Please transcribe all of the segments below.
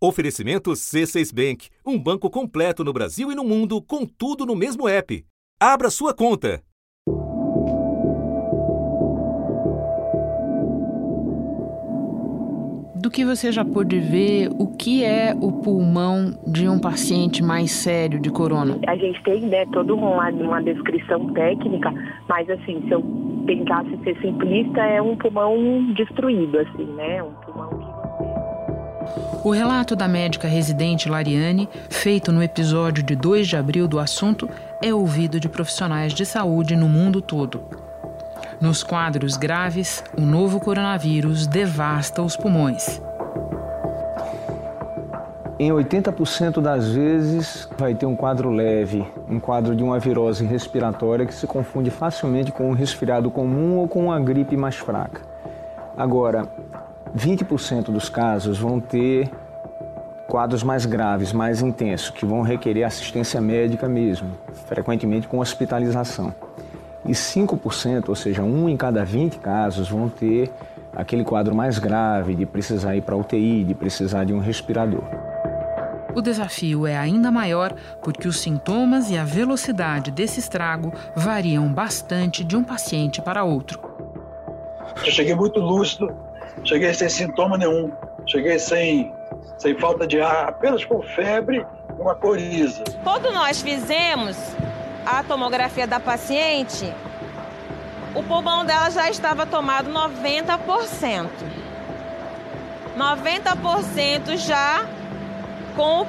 Oferecimento C6 Bank, um banco completo no Brasil e no mundo, com tudo no mesmo app. Abra sua conta. Do que você já pôde ver, o que é o pulmão de um paciente mais sério de corona? A gente tem né, toda uma, uma descrição técnica, mas assim, se eu tentasse ser simplista, é um pulmão destruído, assim, né? Um o relato da médica residente Lariane, feito no episódio de 2 de abril do assunto, é ouvido de profissionais de saúde no mundo todo. Nos quadros graves, o novo coronavírus devasta os pulmões. Em 80% das vezes vai ter um quadro leve, um quadro de uma virose respiratória que se confunde facilmente com um resfriado comum ou com uma gripe mais fraca. Agora, 20% dos casos vão ter quadros mais graves, mais intensos, que vão requerer assistência médica mesmo, frequentemente com hospitalização. E 5%, ou seja, um em cada 20 casos, vão ter aquele quadro mais grave de precisar ir para UTI, de precisar de um respirador. O desafio é ainda maior porque os sintomas e a velocidade desse estrago variam bastante de um paciente para outro. Eu cheguei muito lúcido, Cheguei sem sintoma nenhum. Cheguei sem, sem falta de ar, apenas com febre e uma coriza. Quando nós fizemos a tomografia da paciente, o pulmão dela já estava tomado 90%. 90% já com o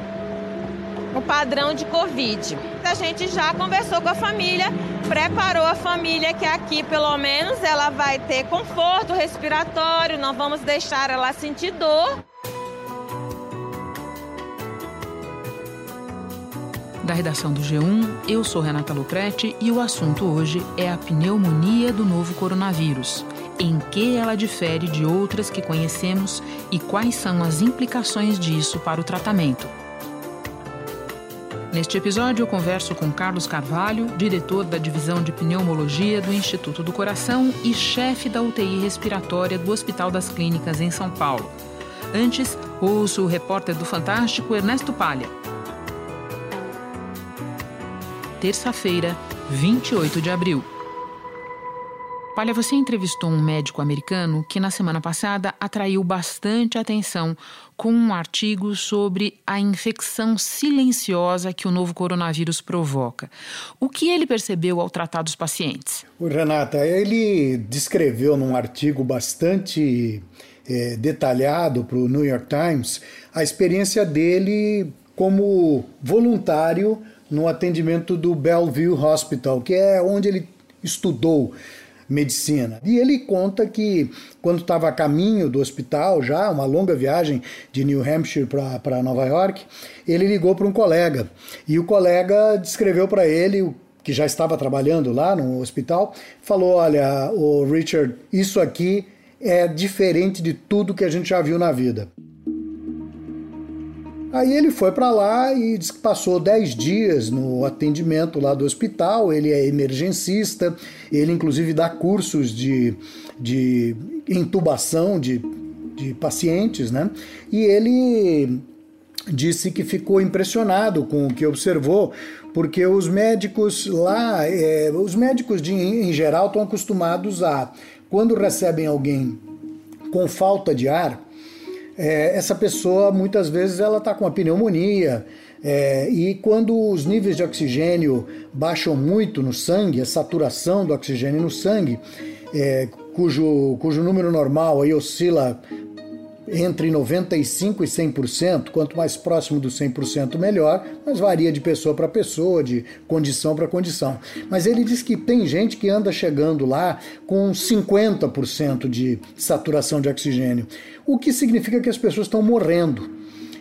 padrão de Covid. A gente já conversou com a família, preparou a família que aqui, pelo menos, ela vai ter conforto respiratório, não vamos deixar ela sentir dor. Da redação do G1, eu sou Renata Luprete e o assunto hoje é a pneumonia do novo coronavírus. Em que ela difere de outras que conhecemos e quais são as implicações disso para o tratamento. Neste episódio, eu converso com Carlos Carvalho, diretor da Divisão de Pneumologia do Instituto do Coração e chefe da UTI respiratória do Hospital das Clínicas em São Paulo. Antes, ouço o repórter do Fantástico Ernesto Palha. Terça-feira, 28 de abril. Palha, você entrevistou um médico americano que na semana passada atraiu bastante atenção com um artigo sobre a infecção silenciosa que o novo coronavírus provoca. O que ele percebeu ao tratar dos pacientes? Renata, ele descreveu num artigo bastante é, detalhado para o New York Times a experiência dele como voluntário no atendimento do Bellevue Hospital, que é onde ele estudou medicina. E ele conta que quando estava a caminho do hospital, já uma longa viagem de New Hampshire para Nova York, ele ligou para um colega e o colega descreveu para ele que já estava trabalhando lá no hospital, falou: Olha, o Richard, isso aqui é diferente de tudo que a gente já viu na vida. Aí ele foi para lá e disse que passou 10 dias no atendimento lá do hospital. Ele é emergencista, ele inclusive dá cursos de, de intubação de, de pacientes, né? E ele disse que ficou impressionado com o que observou, porque os médicos lá, é, os médicos de, em geral estão acostumados a, quando recebem alguém com falta de ar, é, essa pessoa muitas vezes ela está com a pneumonia é, e quando os níveis de oxigênio baixam muito no sangue, a saturação do oxigênio no sangue, é, cujo, cujo número normal aí oscila entre 95% e 100%, quanto mais próximo do 100% melhor, mas varia de pessoa para pessoa, de condição para condição. Mas ele diz que tem gente que anda chegando lá com 50% de saturação de oxigênio, o que significa que as pessoas estão morrendo.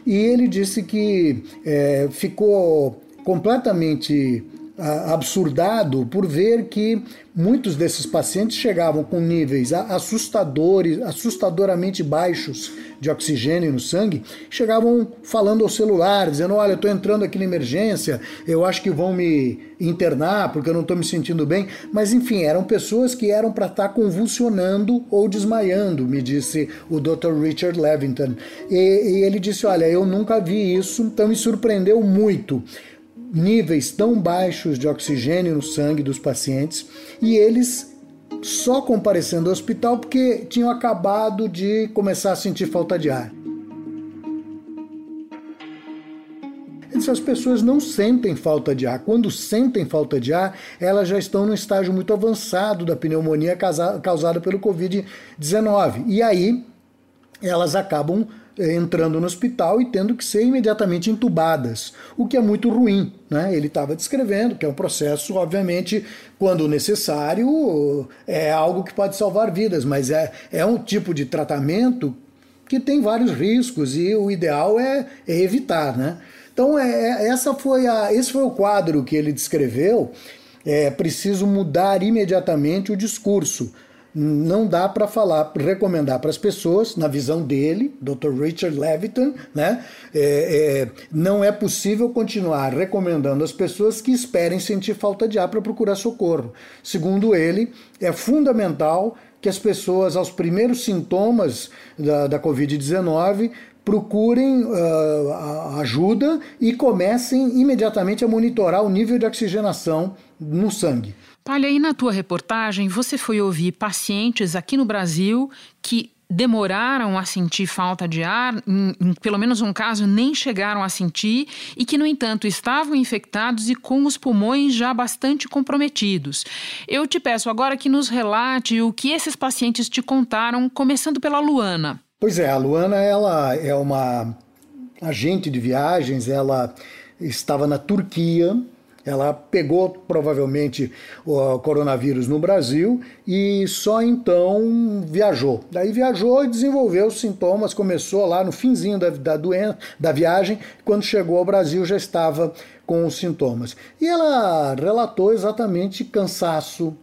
E ele disse que é, ficou completamente absurdado por ver que muitos desses pacientes chegavam com níveis assustadores, assustadoramente baixos de oxigênio no sangue, chegavam falando ao celular, dizendo: Olha, eu estou entrando aqui na emergência, eu acho que vão me internar porque eu não estou me sentindo bem. Mas enfim, eram pessoas que eram para estar tá convulsionando ou desmaiando, me disse o Dr. Richard Levington. E, e ele disse: Olha, eu nunca vi isso, então me surpreendeu muito níveis tão baixos de oxigênio no sangue dos pacientes e eles só comparecendo ao hospital porque tinham acabado de começar a sentir falta de ar. As pessoas não sentem falta de ar. Quando sentem falta de ar, elas já estão no estágio muito avançado da pneumonia causada pelo Covid-19. E aí elas acabam entrando no hospital e tendo que ser imediatamente entubadas, o que é muito ruim. Né? Ele estava descrevendo que é um processo, obviamente, quando necessário, é algo que pode salvar vidas, mas é, é um tipo de tratamento que tem vários riscos e o ideal é, é evitar. Né? Então, é, é essa foi a, esse foi o quadro que ele descreveu. É preciso mudar imediatamente o discurso não dá para falar, recomendar para as pessoas, na visão dele, Dr. Richard Leviton, né? É, é, não é possível continuar recomendando às pessoas que esperem sentir falta de ar para procurar socorro. Segundo ele, é fundamental que as pessoas, aos primeiros sintomas da, da Covid-19, procurem uh, ajuda e comecem imediatamente a monitorar o nível de oxigenação no sangue. Palha, aí na tua reportagem você foi ouvir pacientes aqui no Brasil que demoraram a sentir falta de ar, em, em, pelo menos um caso nem chegaram a sentir, e que, no entanto, estavam infectados e com os pulmões já bastante comprometidos. Eu te peço agora que nos relate o que esses pacientes te contaram, começando pela Luana. Pois é, a Luana ela é uma agente de viagens, ela estava na Turquia ela pegou provavelmente o coronavírus no Brasil e só então viajou. Daí viajou e desenvolveu sintomas, começou lá no finzinho da, da, doença, da viagem, quando chegou ao Brasil já estava com os sintomas. E ela relatou exatamente cansaço,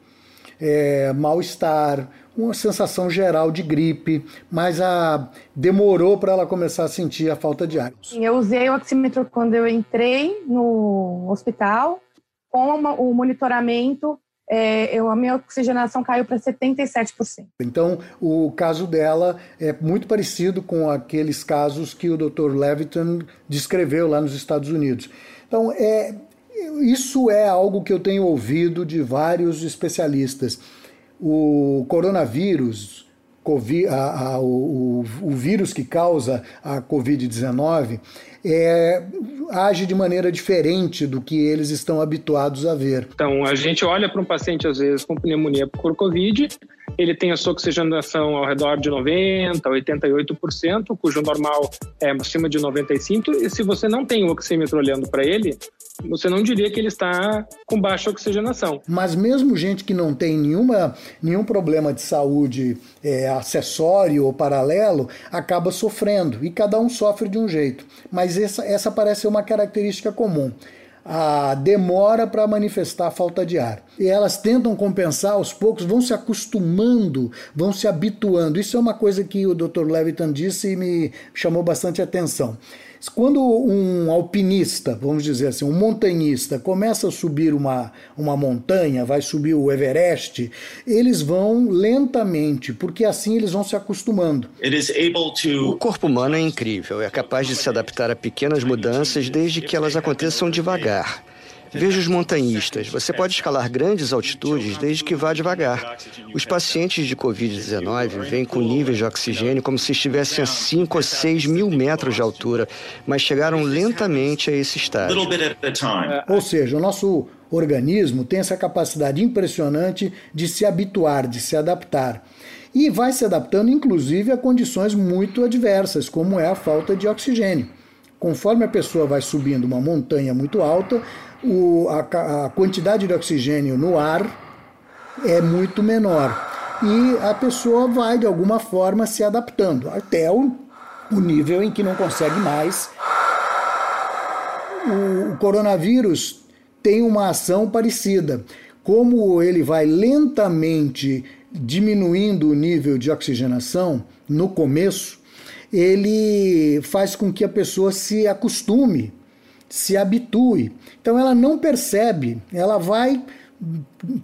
é, mal-estar, uma sensação geral de gripe, mas a demorou para ela começar a sentir a falta de ar. Eu usei o oxímetro quando eu entrei no hospital, com o monitoramento é, eu, a minha oxigenação caiu para 77%. Então, o caso dela é muito parecido com aqueles casos que o Dr. Leviton descreveu lá nos Estados Unidos. Então, é, isso é algo que eu tenho ouvido de vários especialistas o coronavírus, COVID, a, a, o, o, vírus que causa a Covid-19, é, age de maneira diferente do que eles estão habituados a ver. Então, a gente olha para um paciente, às vezes, com pneumonia por Covid, ele tem a sua oxigenação ao redor de 90%, 88%, cujo normal é acima de 95%, e se você não tem o oxímetro olhando para ele, você não diria que ele está com baixa oxigenação. Mas mesmo gente que não tem nenhuma, nenhum problema de saúde é, acessório ou paralelo, acaba sofrendo, e cada um sofre de um jeito. Mas essa, essa parece ser uma característica comum a demora para manifestar a falta de ar. E elas tentam compensar aos poucos, vão se acostumando, vão se habituando. Isso é uma coisa que o Dr. Leviton disse e me chamou bastante atenção. Quando um alpinista, vamos dizer assim, um montanhista, começa a subir uma, uma montanha, vai subir o Everest, eles vão lentamente, porque assim eles vão se acostumando. O corpo humano é incrível, é capaz de se adaptar a pequenas mudanças desde que elas aconteçam devagar. Veja os montanhistas. Você pode escalar grandes altitudes desde que vá devagar. Os pacientes de Covid-19 vêm com níveis de oxigênio como se estivessem a 5 ou 6 mil metros de altura, mas chegaram lentamente a esse estágio. Ou seja, o nosso organismo tem essa capacidade impressionante de se habituar, de se adaptar. E vai se adaptando, inclusive, a condições muito adversas, como é a falta de oxigênio. Conforme a pessoa vai subindo uma montanha muito alta, o, a, a quantidade de oxigênio no ar é muito menor. E a pessoa vai, de alguma forma, se adaptando até o, o nível em que não consegue mais. O, o coronavírus tem uma ação parecida. Como ele vai lentamente diminuindo o nível de oxigenação no começo, ele faz com que a pessoa se acostume, se habitue. Então ela não percebe, ela vai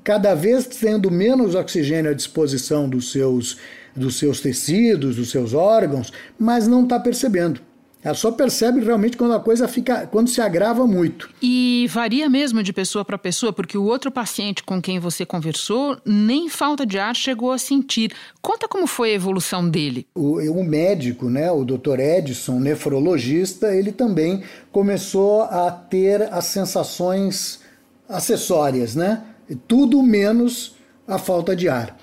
cada vez tendo menos oxigênio à disposição dos seus, dos seus tecidos, dos seus órgãos, mas não está percebendo. Ela só percebe realmente quando a coisa fica, quando se agrava muito. E varia mesmo de pessoa para pessoa, porque o outro paciente com quem você conversou nem falta de ar chegou a sentir. Conta como foi a evolução dele. O, o médico, né, o Dr. Edson, nefrologista, ele também começou a ter as sensações acessórias, né? Tudo menos a falta de ar.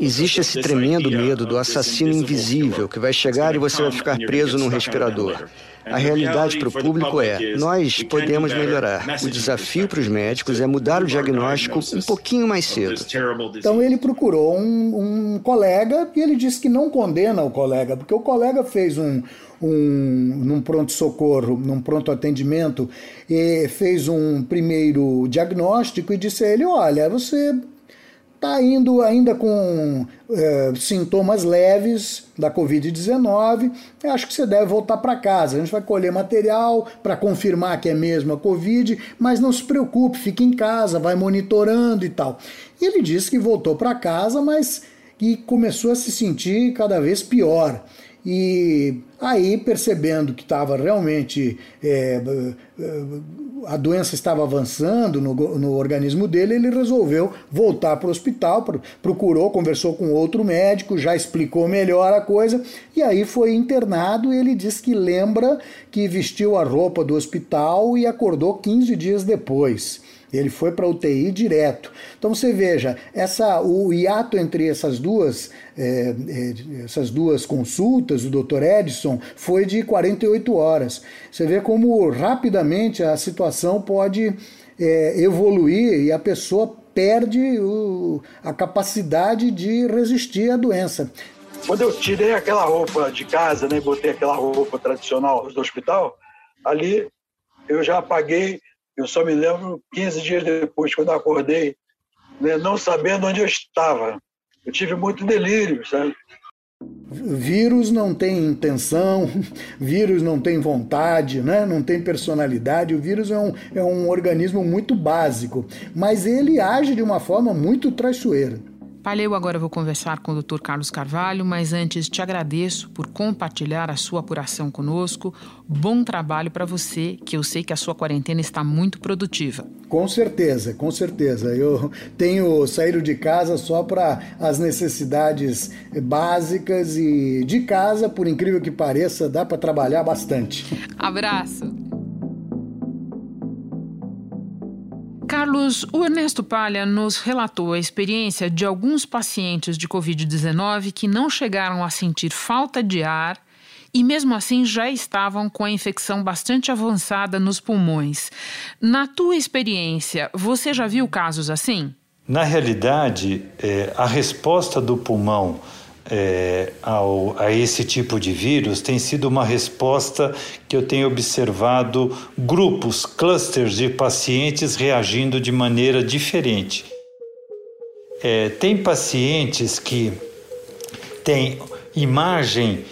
Existe esse tremendo medo do assassino invisível que vai chegar e você vai ficar preso num respirador. A realidade para o público é: nós podemos melhorar. O desafio para os médicos é mudar o diagnóstico um pouquinho mais cedo. Então ele procurou um, um colega e ele disse que não condena o colega, porque o colega fez um, um, num pronto-socorro, num pronto atendimento, e fez um primeiro diagnóstico e disse a ele: Olha, você está indo ainda com é, sintomas leves da Covid-19, acho que você deve voltar para casa. A gente vai colher material para confirmar que é mesmo a Covid, mas não se preocupe, fique em casa, vai monitorando e tal. E ele disse que voltou para casa, mas que começou a se sentir cada vez pior. E aí, percebendo que estava realmente é, é, a doença estava avançando no, no organismo dele, ele resolveu voltar para o hospital, procurou, conversou com outro médico, já explicou melhor a coisa, e aí foi internado. Ele diz que lembra que vestiu a roupa do hospital e acordou 15 dias depois. Ele foi para UTI direto. Então você veja, essa, o hiato entre essas duas, é, essas duas consultas, o Dr. Edson, foi de 48 horas. Você vê como rapidamente a situação pode é, evoluir e a pessoa perde o, a capacidade de resistir à doença. Quando eu tirei aquela roupa de casa, né, botei aquela roupa tradicional do hospital, ali eu já apaguei eu só me lembro 15 dias depois, quando acordei, né, não sabendo onde eu estava. Eu tive muito delírio, sabe? Vírus não tem intenção, vírus não tem vontade, né? não tem personalidade. O vírus é um, é um organismo muito básico, mas ele age de uma forma muito traiçoeira. Palha, eu agora vou conversar com o Dr. Carlos Carvalho, mas antes te agradeço por compartilhar a sua apuração conosco. Bom trabalho para você, que eu sei que a sua quarentena está muito produtiva. Com certeza, com certeza. Eu tenho saído de casa só para as necessidades básicas e de casa, por incrível que pareça, dá para trabalhar bastante. Abraço. Carlos, o Ernesto Palha nos relatou a experiência de alguns pacientes de Covid-19 que não chegaram a sentir falta de ar e, mesmo assim, já estavam com a infecção bastante avançada nos pulmões. Na tua experiência, você já viu casos assim? Na realidade, é, a resposta do pulmão é, ao, a esse tipo de vírus tem sido uma resposta que eu tenho observado grupos, clusters de pacientes reagindo de maneira diferente. É, tem pacientes que têm imagem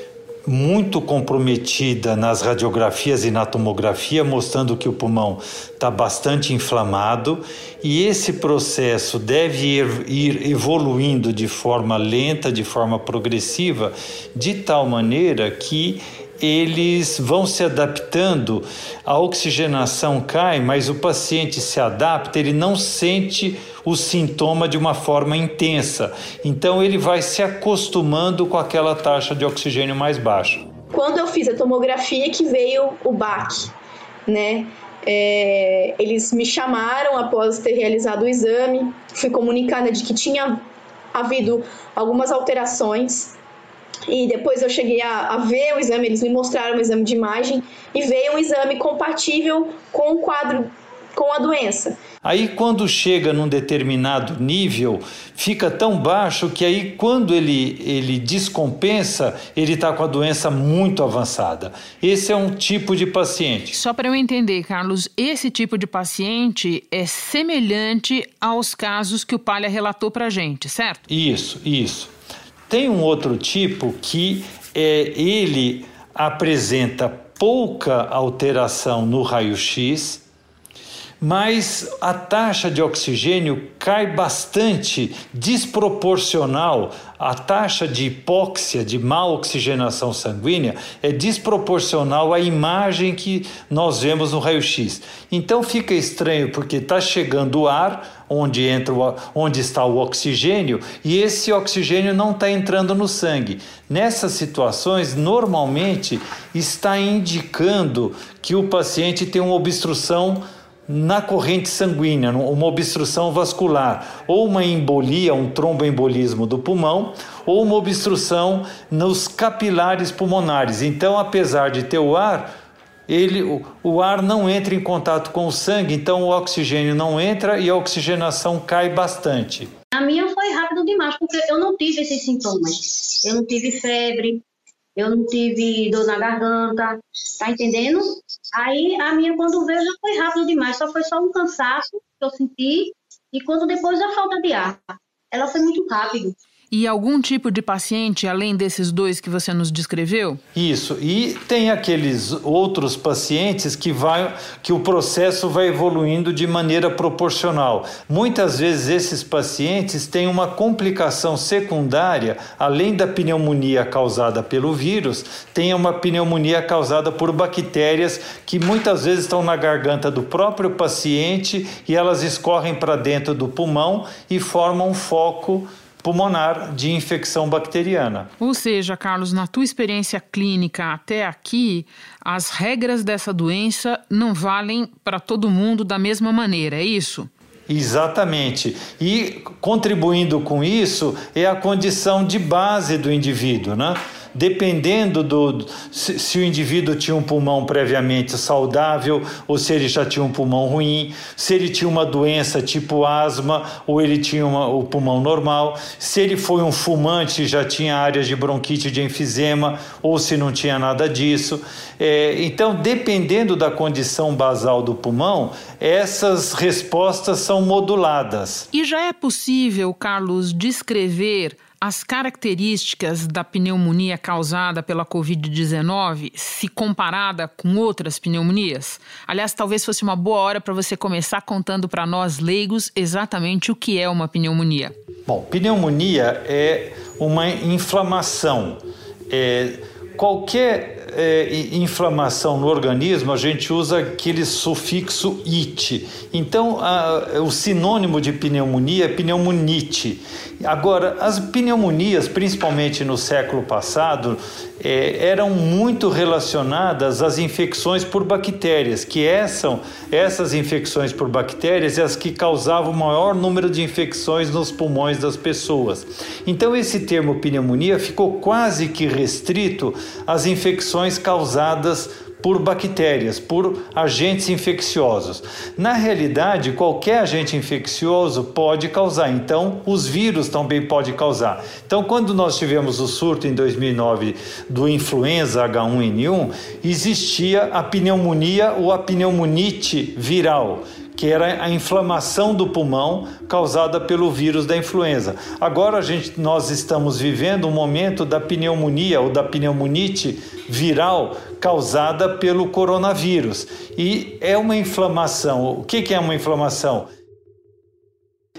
muito comprometida nas radiografias e na tomografia, mostrando que o pulmão está bastante inflamado e esse processo deve ir, ir, evoluindo de forma lenta, de forma progressiva, de tal maneira que eles vão se adaptando, a oxigenação cai, mas o paciente se adapta, ele não sente o sintoma de uma forma intensa. Então ele vai se acostumando com aquela taxa de oxigênio mais baixa. Quando eu fiz a tomografia que veio o BAC, né? É, eles me chamaram após ter realizado o exame, fui comunicada de que tinha havido algumas alterações e depois eu cheguei a, a, ver o exame, eles me mostraram o exame de imagem e veio um exame compatível com o quadro com a doença. Aí, quando chega num determinado nível, fica tão baixo que aí, quando ele, ele descompensa, ele está com a doença muito avançada. Esse é um tipo de paciente. Só para eu entender, Carlos, esse tipo de paciente é semelhante aos casos que o Palha relatou para gente, certo? Isso, isso. Tem um outro tipo que é, ele apresenta pouca alteração no raio-x mas a taxa de oxigênio cai bastante, desproporcional. A taxa de hipóxia, de má oxigenação sanguínea, é desproporcional à imagem que nós vemos no raio-x. Então fica estranho porque está chegando o ar, onde, entra o, onde está o oxigênio, e esse oxigênio não está entrando no sangue. Nessas situações, normalmente está indicando que o paciente tem uma obstrução na corrente sanguínea, uma obstrução vascular, ou uma embolia, um tromboembolismo do pulmão, ou uma obstrução nos capilares pulmonares. Então, apesar de ter o ar, ele, o, o ar não entra em contato com o sangue, então o oxigênio não entra e a oxigenação cai bastante. A minha foi rápido demais, porque eu não tive esses sintomas. Eu não tive febre, eu não tive dor na garganta, tá entendendo? Aí a minha, quando veio, já foi rápido demais, só foi só um cansaço que eu senti, e quando depois a falta de ar. Ela foi muito rápido. E algum tipo de paciente, além desses dois que você nos descreveu? Isso. E tem aqueles outros pacientes que, vai, que o processo vai evoluindo de maneira proporcional. Muitas vezes esses pacientes têm uma complicação secundária, além da pneumonia causada pelo vírus, tem uma pneumonia causada por bactérias que muitas vezes estão na garganta do próprio paciente e elas escorrem para dentro do pulmão e formam um foco pulmonar de infecção bacteriana. Ou seja, Carlos, na tua experiência clínica até aqui, as regras dessa doença não valem para todo mundo da mesma maneira, é isso? Exatamente. E contribuindo com isso é a condição de base do indivíduo, né? Dependendo do se, se, o indivíduo tinha um pulmão previamente saudável ou se ele já tinha um pulmão ruim, se ele tinha uma doença tipo asma ou ele tinha uma, o pulmão normal, se ele foi um fumante já tinha áreas de bronquite de enfisema ou se não tinha nada disso. É, então, dependendo da condição basal do pulmão, essas respostas são moduladas. E já é possível, Carlos, descrever as características da pneumonia causada pela Covid-19 se comparada com outras pneumonias? Aliás, talvez fosse uma boa hora para você começar contando para nós leigos exatamente o que é uma pneumonia. Bom, pneumonia é uma inflamação. É, qualquer é, inflamação no organismo, a gente usa aquele sufixo it. Então, a, o sinônimo de pneumonia é pneumonite. Agora, as pneumonias, principalmente no século passado, é, eram muito relacionadas às infecções por bactérias, que essas, essas infecções por bactérias é as que causavam o maior número de infecções nos pulmões das pessoas. Então, esse termo pneumonia ficou quase que restrito às infecções causadas por bactérias, por agentes infecciosos. Na realidade, qualquer agente infeccioso pode causar, então os vírus também podem causar. Então, quando nós tivemos o surto em 2009 do influenza H1N1, existia a pneumonia ou a pneumonite viral que era a inflamação do pulmão causada pelo vírus da influenza. Agora a gente, nós estamos vivendo um momento da pneumonia ou da pneumonite viral causada pelo coronavírus. E é uma inflamação. O que é uma inflamação?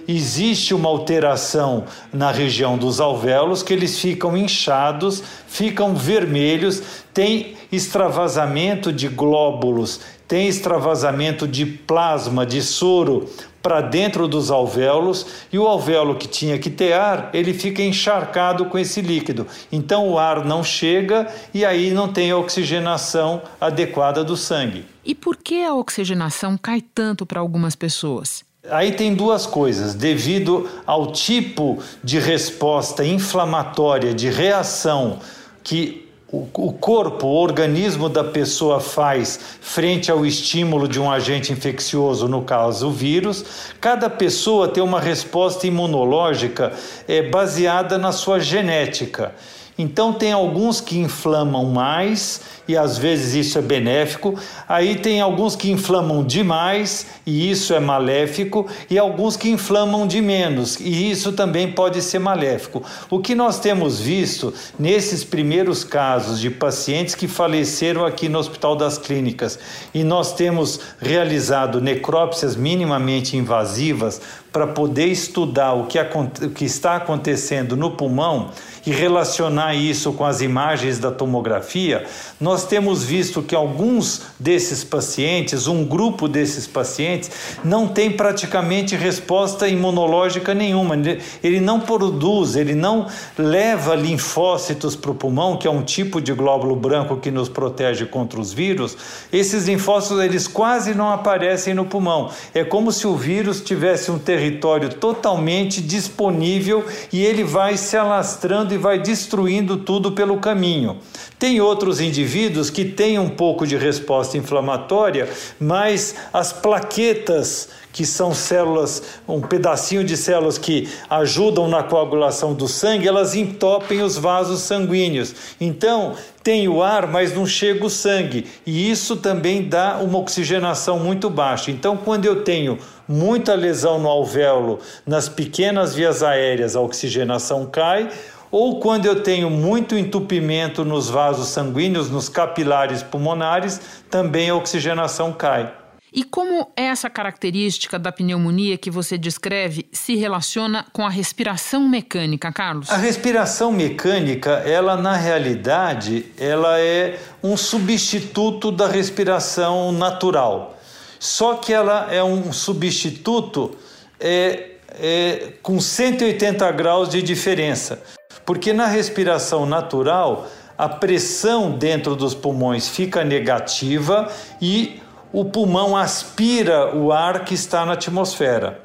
existe uma alteração na região dos alvéolos que eles ficam inchados, ficam vermelhos, tem extravasamento de glóbulos, tem extravasamento de plasma, de soro para dentro dos alvéolos e o alvéolo que tinha que ter ar, ele fica encharcado com esse líquido. Então o ar não chega e aí não tem a oxigenação adequada do sangue. E por que a oxigenação cai tanto para algumas pessoas? Aí tem duas coisas. Devido ao tipo de resposta inflamatória, de reação que o corpo, o organismo da pessoa faz frente ao estímulo de um agente infeccioso, no caso o vírus, cada pessoa tem uma resposta imunológica é, baseada na sua genética. Então, tem alguns que inflamam mais e às vezes isso é benéfico. Aí tem alguns que inflamam demais e isso é maléfico, e alguns que inflamam de menos e isso também pode ser maléfico. O que nós temos visto nesses primeiros casos de pacientes que faleceram aqui no Hospital das Clínicas e nós temos realizado necrópsias minimamente invasivas para poder estudar o que, o que está acontecendo no pulmão e relacionar isso com as imagens da tomografia, nós temos visto que alguns desses pacientes, um grupo desses pacientes, não tem praticamente resposta imunológica nenhuma. Ele não produz, ele não leva linfócitos para o pulmão, que é um tipo de glóbulo branco que nos protege contra os vírus. Esses linfócitos eles quase não aparecem no pulmão. É como se o vírus tivesse um território totalmente disponível e ele vai se alastrando e vai destruindo tudo pelo caminho. Tem outros indivíduos que têm um pouco de resposta inflamatória, mas as plaquetas que são células, um pedacinho de células que ajudam na coagulação do sangue, elas entopem os vasos sanguíneos. Então, tem o ar, mas não chega o sangue, e isso também dá uma oxigenação muito baixa. Então, quando eu tenho muita lesão no alvéolo, nas pequenas vias aéreas, a oxigenação cai ou quando eu tenho muito entupimento nos vasos sanguíneos, nos capilares pulmonares, também a oxigenação cai. E como essa característica da pneumonia que você descreve se relaciona com a respiração mecânica, Carlos? A respiração mecânica, ela na realidade, ela é um substituto da respiração natural. Só que ela é um substituto é, é, com 180 graus de diferença. Porque na respiração natural, a pressão dentro dos pulmões fica negativa e o pulmão aspira o ar que está na atmosfera.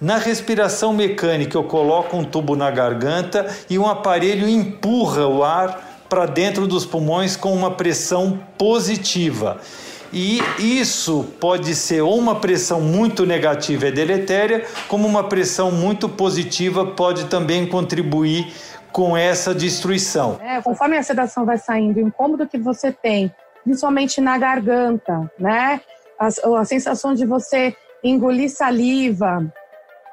Na respiração mecânica, eu coloco um tubo na garganta e um aparelho empurra o ar para dentro dos pulmões com uma pressão positiva. E isso pode ser ou uma pressão muito negativa e deletéria, como uma pressão muito positiva pode também contribuir com essa destruição. É, conforme a sedação vai saindo, o incômodo que você tem, principalmente na garganta, né? A, a sensação de você engolir saliva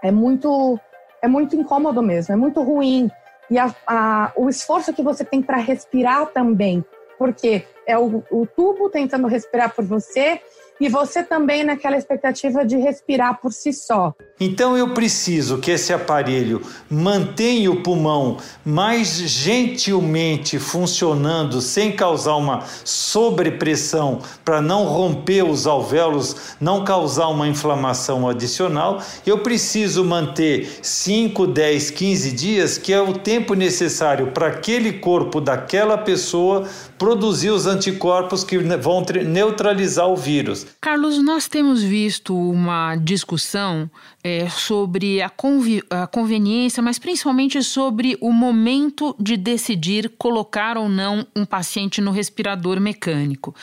é muito, é muito incômodo mesmo, é muito ruim. E a, a, o esforço que você tem para respirar também, porque é o, o tubo tentando respirar por você e você também naquela expectativa de respirar por si só. Então eu preciso que esse aparelho mantenha o pulmão mais gentilmente funcionando, sem causar uma sobrepressão, para não romper os alvéolos, não causar uma inflamação adicional. Eu preciso manter 5, 10, 15 dias, que é o tempo necessário para aquele corpo daquela pessoa produzir os anticorpos que vão neutralizar o vírus. Carlos, nós temos visto uma discussão é, sobre a, a conveniência, mas principalmente sobre o momento de decidir colocar ou não um paciente no respirador mecânico.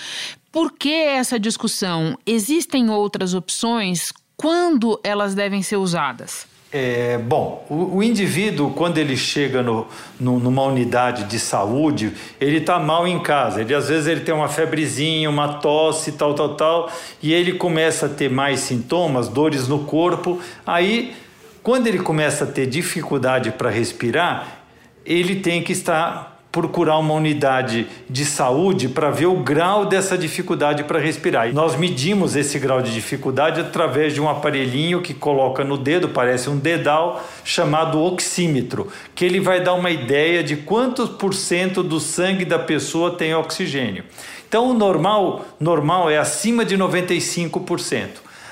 Por que essa discussão? Existem outras opções? Quando elas devem ser usadas? É, bom, o, o, indivíduo, quando ele chega no, no, numa unidade de saúde, ele está mal em casa. Ele às vezes ele tem uma febrezinha, uma tosse, tal, tal, tal, e ele começa a ter mais sintomas, dores no corpo. Aí, quando ele começa a ter dificuldade para respirar, ele tem que estar procurar uma unidade de saúde para ver o grau dessa dificuldade para respirar. E nós medimos esse grau de dificuldade através de um aparelhinho que coloca no dedo, parece um dedal, chamado oxímetro, que ele vai dar uma ideia de quantos por cento do sangue da pessoa tem oxigênio. Então o normal, normal é acima de 95%.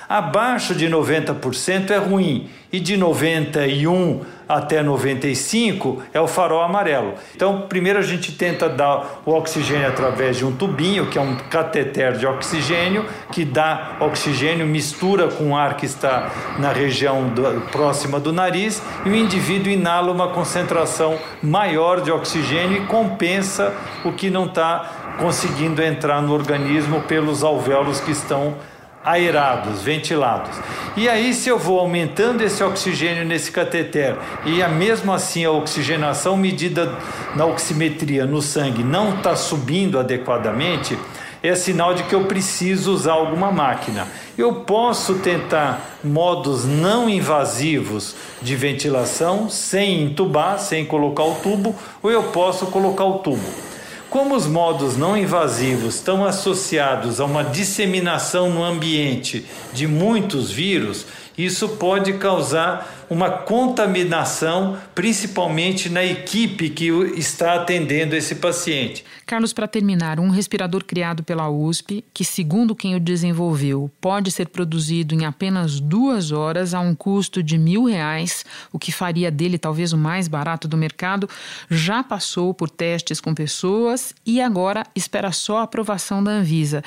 Abaixo de 90% é ruim e de 91 até 95 é o farol amarelo. Então, primeiro a gente tenta dar o oxigênio através de um tubinho, que é um cateter de oxigênio, que dá oxigênio, mistura com o ar que está na região do, próxima do nariz, e o indivíduo inala uma concentração maior de oxigênio e compensa o que não está conseguindo entrar no organismo pelos alvéolos que estão aerados, ventilados. E aí, se eu vou aumentando esse oxigênio nesse cateter e a mesmo assim a oxigenação medida na oximetria no sangue não está subindo adequadamente, é sinal de que eu preciso usar alguma máquina. Eu posso tentar modos não invasivos de ventilação sem entubar, sem colocar o tubo, ou eu posso colocar o tubo. Como os modos não invasivos estão associados a uma disseminação no ambiente de muitos vírus, isso pode causar uma contaminação, principalmente na equipe que está atendendo esse paciente. Carlos, para terminar, um respirador criado pela USP, que, segundo quem o desenvolveu, pode ser produzido em apenas duas horas a um custo de mil reais, o que faria dele talvez o mais barato do mercado, já passou por testes com pessoas e agora espera só a aprovação da Anvisa.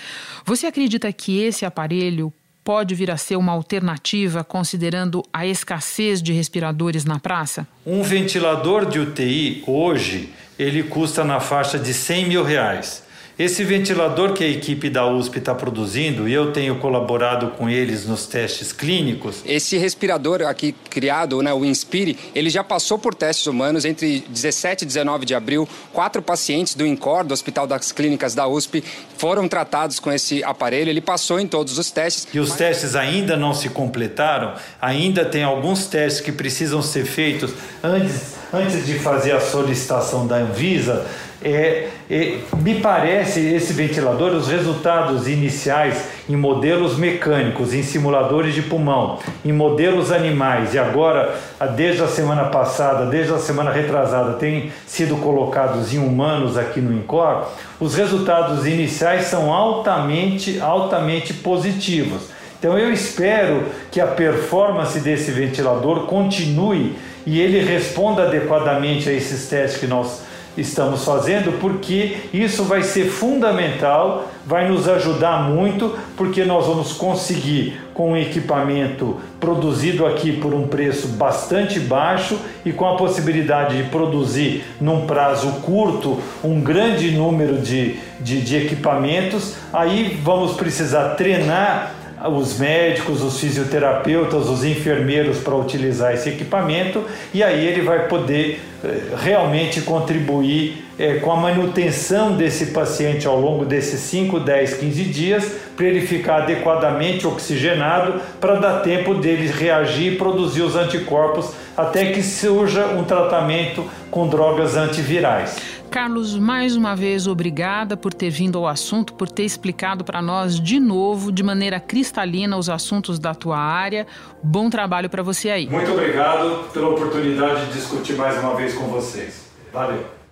Você acredita que esse aparelho pode vir a ser uma alternativa considerando a escassez de respiradores na praça? Um ventilador de UTI hoje ele custa na faixa de 100 mil reais. Esse ventilador que a equipe da USP está produzindo, e eu tenho colaborado com eles nos testes clínicos. Esse respirador aqui criado, né, o Inspire, ele já passou por testes humanos entre 17 e 19 de abril. Quatro pacientes do INCOR, do Hospital das Clínicas da USP, foram tratados com esse aparelho. Ele passou em todos os testes. E os testes ainda não se completaram, ainda tem alguns testes que precisam ser feitos antes, antes de fazer a solicitação da Anvisa é, é, me parece esse ventilador, os resultados iniciais em modelos mecânicos, em simuladores de pulmão, em modelos animais e agora, desde a semana passada, desde a semana retrasada, têm sido colocados em humanos aqui no INCOR, os resultados iniciais são altamente, altamente positivos. Então eu espero que a performance desse ventilador continue e ele responda adequadamente a esses testes que nós estamos fazendo, porque isso vai ser fundamental, vai nos ajudar muito, porque nós vamos conseguir, com um equipamento produzido aqui por um preço bastante baixo e com a possibilidade de produzir num prazo curto um grande número de, de, de equipamentos, aí vamos precisar treinar os médicos, os fisioterapeutas, os enfermeiros para utilizar esse equipamento e aí ele vai poder eh, realmente contribuir é, com a manutenção desse paciente ao longo desses 5, 10, 15 dias, para ele ficar adequadamente oxigenado, para dar tempo dele reagir e produzir os anticorpos até que surja um tratamento com drogas antivirais. Carlos, mais uma vez, obrigada por ter vindo ao assunto, por ter explicado para nós de novo, de maneira cristalina, os assuntos da tua área. Bom trabalho para você aí. Muito obrigado pela oportunidade de discutir mais uma vez com vocês. Valeu.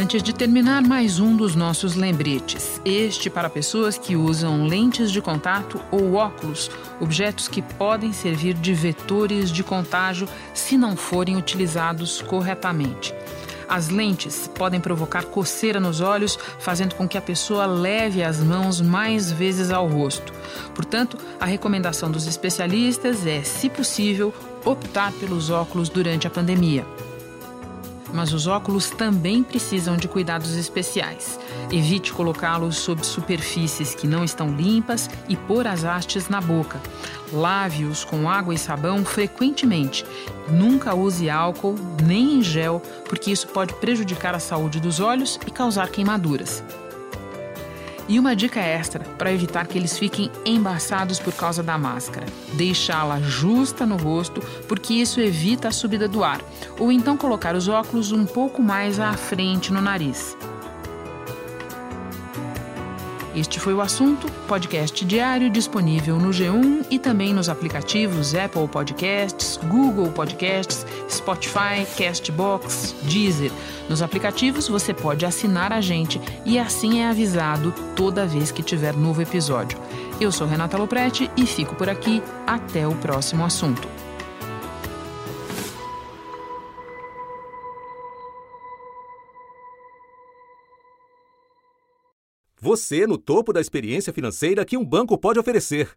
Antes de terminar, mais um dos nossos lembretes. Este para pessoas que usam lentes de contato ou óculos, objetos que podem servir de vetores de contágio se não forem utilizados corretamente. As lentes podem provocar coceira nos olhos, fazendo com que a pessoa leve as mãos mais vezes ao rosto. Portanto, a recomendação dos especialistas é, se possível, optar pelos óculos durante a pandemia mas os óculos também precisam de cuidados especiais. Evite colocá-los sob superfícies que não estão limpas e pôr as hastes na boca. Lave-os com água e sabão frequentemente. Nunca use álcool nem em gel, porque isso pode prejudicar a saúde dos olhos e causar queimaduras. E uma dica extra para evitar que eles fiquem embaçados por causa da máscara: deixá-la justa no rosto, porque isso evita a subida do ar, ou então colocar os óculos um pouco mais à frente no nariz. Este foi o assunto, podcast diário disponível no G1 e também nos aplicativos Apple Podcasts, Google Podcasts, Spotify, Castbox, Deezer. Nos aplicativos você pode assinar a gente e assim é avisado toda vez que tiver novo episódio. Eu sou Renata Loprete e fico por aqui. Até o próximo assunto. Você no topo da experiência financeira que um banco pode oferecer.